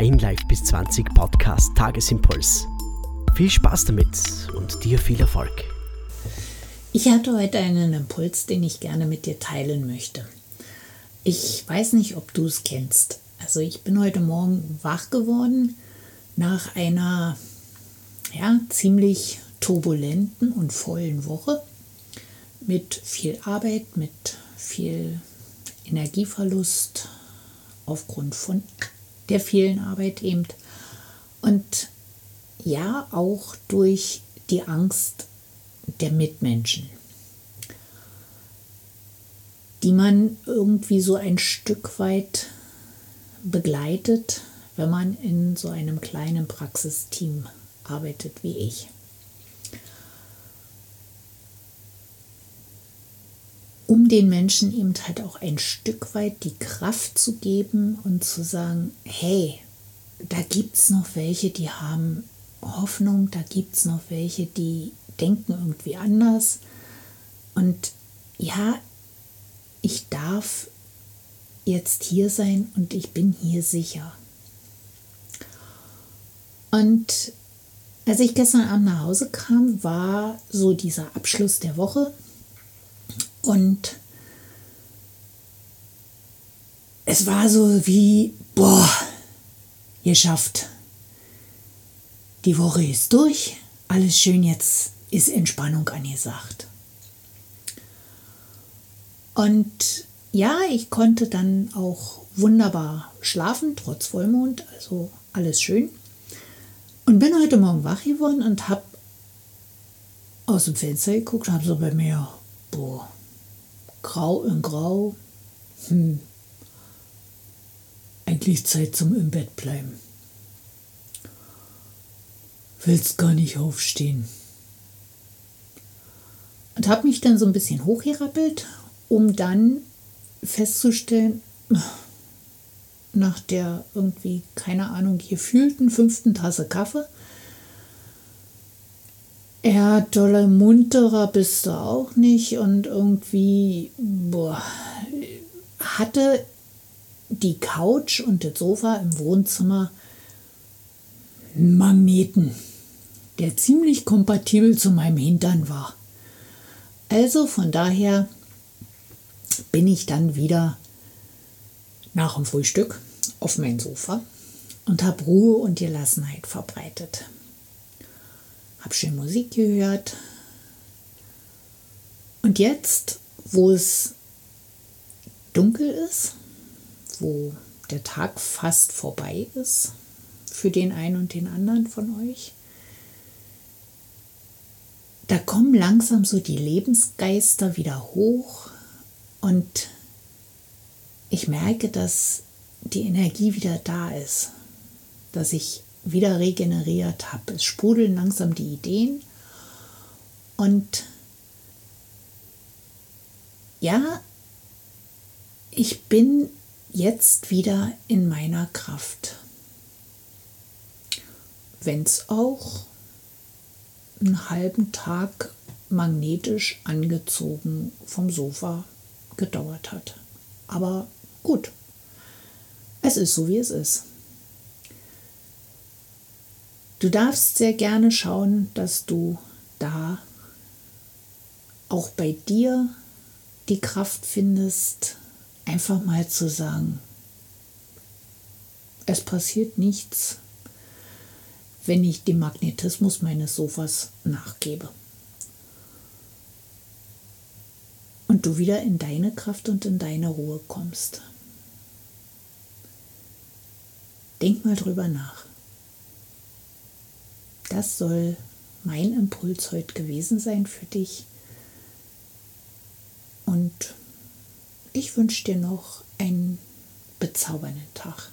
dein Live bis 20 Podcast Tagesimpuls. Viel Spaß damit und dir viel Erfolg. Ich hatte heute einen Impuls, den ich gerne mit dir teilen möchte. Ich weiß nicht, ob du es kennst. Also ich bin heute Morgen wach geworden nach einer ja, ziemlich turbulenten und vollen Woche mit viel Arbeit, mit viel Energieverlust aufgrund von der vielen Arbeit eben. Und ja, auch durch die Angst der Mitmenschen, die man irgendwie so ein Stück weit begleitet, wenn man in so einem kleinen Praxisteam arbeitet wie ich. Um den Menschen eben halt auch ein Stück weit die Kraft zu geben und zu sagen, hey, da gibt es noch welche, die haben Hoffnung, da gibt es noch welche, die denken irgendwie anders. Und ja, ich darf jetzt hier sein und ich bin hier sicher. Und als ich gestern Abend nach Hause kam, war so dieser Abschluss der Woche und es war so wie, boah, geschafft. Die Woche ist durch, alles schön, jetzt ist Entspannung angesagt. Und ja, ich konnte dann auch wunderbar schlafen, trotz Vollmond, also alles schön. Und bin heute Morgen wach geworden und habe aus dem Fenster geguckt und habe so bei mir, boah, grau in grau. Hm. Eigentlich Zeit zum im Bett bleiben. Willst gar nicht aufstehen. Und habe mich dann so ein bisschen hochgerappelt, um dann festzustellen, nach der irgendwie, keine Ahnung, gefühlten fünften Tasse Kaffee, ja, toller munterer bist du auch nicht und irgendwie boah, hatte die Couch und das Sofa im Wohnzimmer einen Magneten, der ziemlich kompatibel zu meinem Hintern war. Also von daher bin ich dann wieder nach dem Frühstück auf mein Sofa und habe Ruhe und Gelassenheit verbreitet habe schön Musik gehört. Und jetzt, wo es dunkel ist, wo der Tag fast vorbei ist, für den einen und den anderen von euch, da kommen langsam so die Lebensgeister wieder hoch und ich merke, dass die Energie wieder da ist, dass ich wieder regeneriert habe. Es sprudeln langsam die Ideen und ja, ich bin jetzt wieder in meiner Kraft. Wenn es auch einen halben Tag magnetisch angezogen vom Sofa gedauert hat. Aber gut, es ist so, wie es ist. Du darfst sehr gerne schauen, dass du da auch bei dir die Kraft findest, einfach mal zu sagen, es passiert nichts, wenn ich dem Magnetismus meines Sofas nachgebe. Und du wieder in deine Kraft und in deine Ruhe kommst. Denk mal drüber nach. Das soll mein Impuls heute gewesen sein für dich. Und ich wünsche dir noch einen bezaubernden Tag.